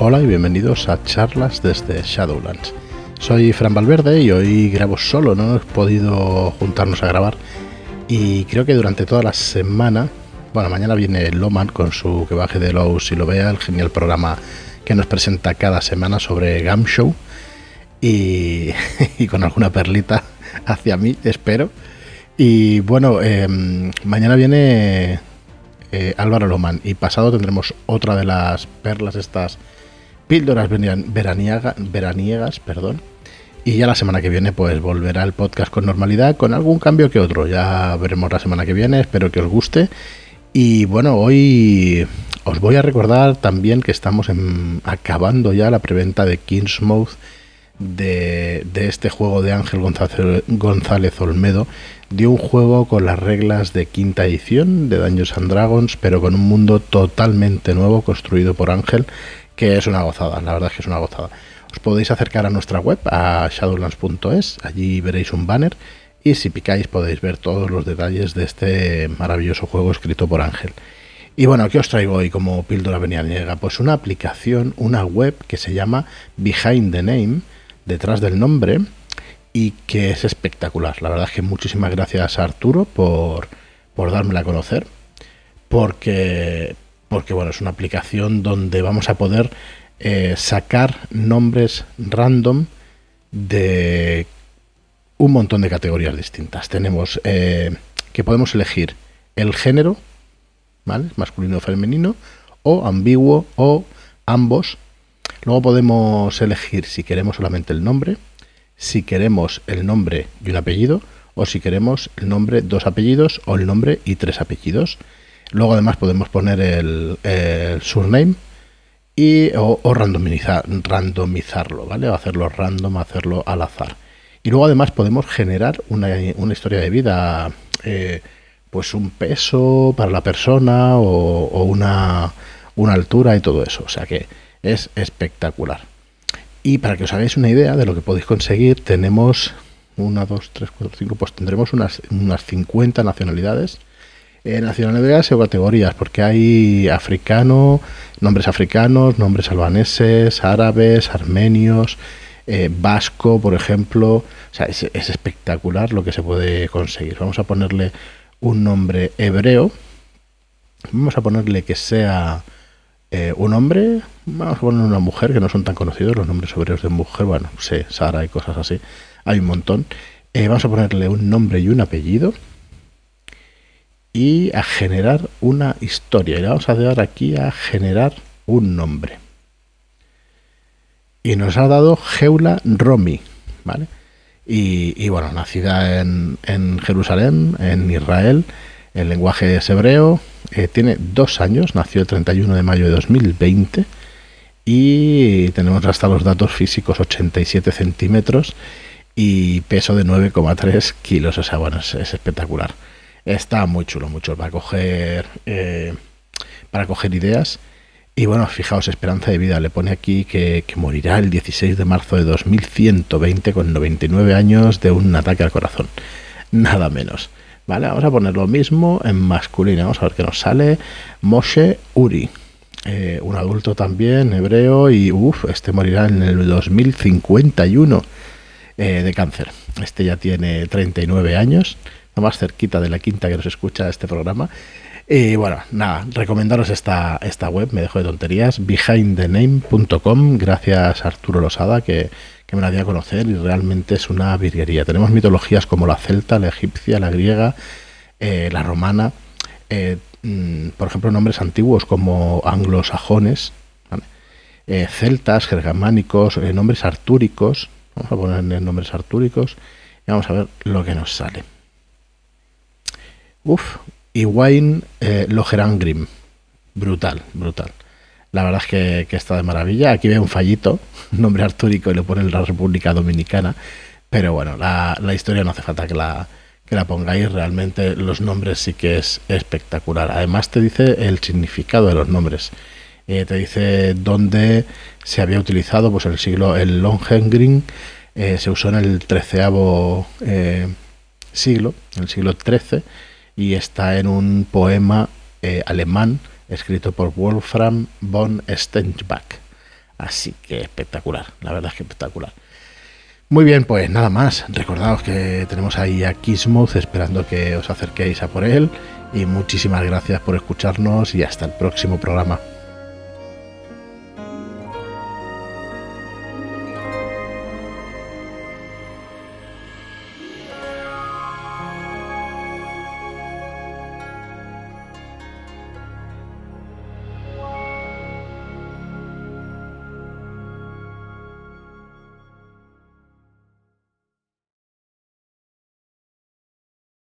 Hola y bienvenidos a charlas desde Shadowlands. Soy Fran Valverde y hoy grabo solo, no hemos podido juntarnos a grabar. Y creo que durante toda la semana, bueno, mañana viene Loman con su que baje de Lowe's y lo vea, el genial programa que nos presenta cada semana sobre Gam Show. Y, con alguna perlita hacia mí, espero. Y bueno, em, mañana viene eh, Álvaro Loman y pasado tendremos otra de las perlas estas píldoras veraniegas, perdón. Y ya la semana que viene pues volverá el podcast con normalidad, con algún cambio que otro. Ya veremos la semana que viene, espero que os guste. Y bueno, hoy os voy a recordar también que estamos acabando ya la preventa de Kingsmouth de, de, este juego de Ángel González, González, Olmedo, de un juego con las reglas de quinta edición de Dungeons and Dragons, pero con un mundo totalmente nuevo construido por Ángel que es una gozada, la verdad es que es una gozada. Os podéis acercar a nuestra web, a shadowlands.es, allí veréis un banner y si picáis podéis ver todos los detalles de este maravilloso juego escrito por Ángel. Y bueno, ¿qué os traigo hoy como píldora venianiega? Pues una aplicación, una web que se llama Behind the Name, detrás del nombre, y que es espectacular. La verdad es que muchísimas gracias a Arturo por, por dármela a conocer, porque, porque bueno, es una aplicación donde vamos a poder eh, sacar nombres random de un montón de categorías distintas. Tenemos eh, que podemos elegir el género, ¿vale? Masculino o femenino, o ambiguo, o ambos. Luego podemos elegir si queremos solamente el nombre, si queremos el nombre y un apellido, o si queremos el nombre, dos apellidos, o el nombre y tres apellidos. Luego además podemos poner el, surname y, o, randomizar, randomizarlo, ¿vale? O hacerlo random, hacerlo al azar. Y luego además podemos generar una, historia de vida, eh, pues un peso para la persona o, una, una altura y todo eso. O sea que es espectacular. Y para que os hagáis una idea de lo que podéis conseguir, tenemos una, dos, tres, cuatro, cinco, pues tendremos unas, unas 50 nacionalidades eh, nacionalidades o categorías, porque hay africano, nombres africanos, nombres albaneses, árabes, armenios, eh, vasco, por ejemplo. O sea, es, espectacular lo que se puede conseguir. Vamos a ponerle un nombre hebreo. Vamos a ponerle que sea eh, un hombre. Vamos a poner una mujer, que no son tan conocidos los nombres hebreos de mujer. Bueno, sé, Sara y cosas así. Hay un montón. vamos a ponerle un nombre y un apellido y a generar una historia. Y vamos a dar aquí a generar un nombre. Y nos ha dado Geula Romi, ¿vale? Y, bueno, nacida en, en, Jerusalén, en Israel, el lenguaje es hebreo, eh, tiene dos años, nació el 31 de mayo de 2020 y tenemos hasta los datos físicos 87 centímetros y peso de 9,3 kilos, o sea, bueno, es espectacular. Está muy chulo, mucho para coger, eh, para coger ideas. Y bueno, fijaos, esperanza de vida. Le pone aquí que, morirá el 16 de marzo de 2120 con 99 años de un ataque al corazón. Nada menos. Vale, vamos a poner lo mismo en masculino. Vamos a ver qué nos sale. Moshe Uri. Eh, un adulto también, hebreo, y uff, este morirá en el 2051 eh, de cáncer. Este ya tiene 39 años más cerquita de la quinta que nos escucha este programa. Y bueno, nada, recomendaros esta, esta web, me dejo de tonterías, behindthename.com, gracias a Arturo Losada que, me la dio a conocer y realmente es una virguería. Tenemos mitologías como la celta, la egipcia, la griega, eh, la romana, eh, mm, por ejemplo, nombres antiguos como anglosajones, eh, celtas, germánicos, nombres artúricos, vamos a poner nombres artúricos y vamos a ver lo que nos sale. Uf, y Wayne eh. Brutal, brutal. La verdad es que, está de maravilla. Aquí ve un fallito, nombre artúrico y le pone la República Dominicana. Pero bueno, la, historia no hace falta que la, que la pongáis. Realmente los nombres sí que es espectacular. Además te dice el significado de los nombres. Eh, te dice dónde se había utilizado, pues el siglo, el eh, se usó en el treceavo eh, siglo, en el siglo XIII y está en un poema eh, alemán escrito por Wolfram von Stenbach. Así que espectacular, la verdad es que espectacular. Muy bien, pues nada más. Recordaos que tenemos ahí a Kismuth esperando que os acerquéis a por él. Y muchísimas gracias por escucharnos y hasta el próximo programa.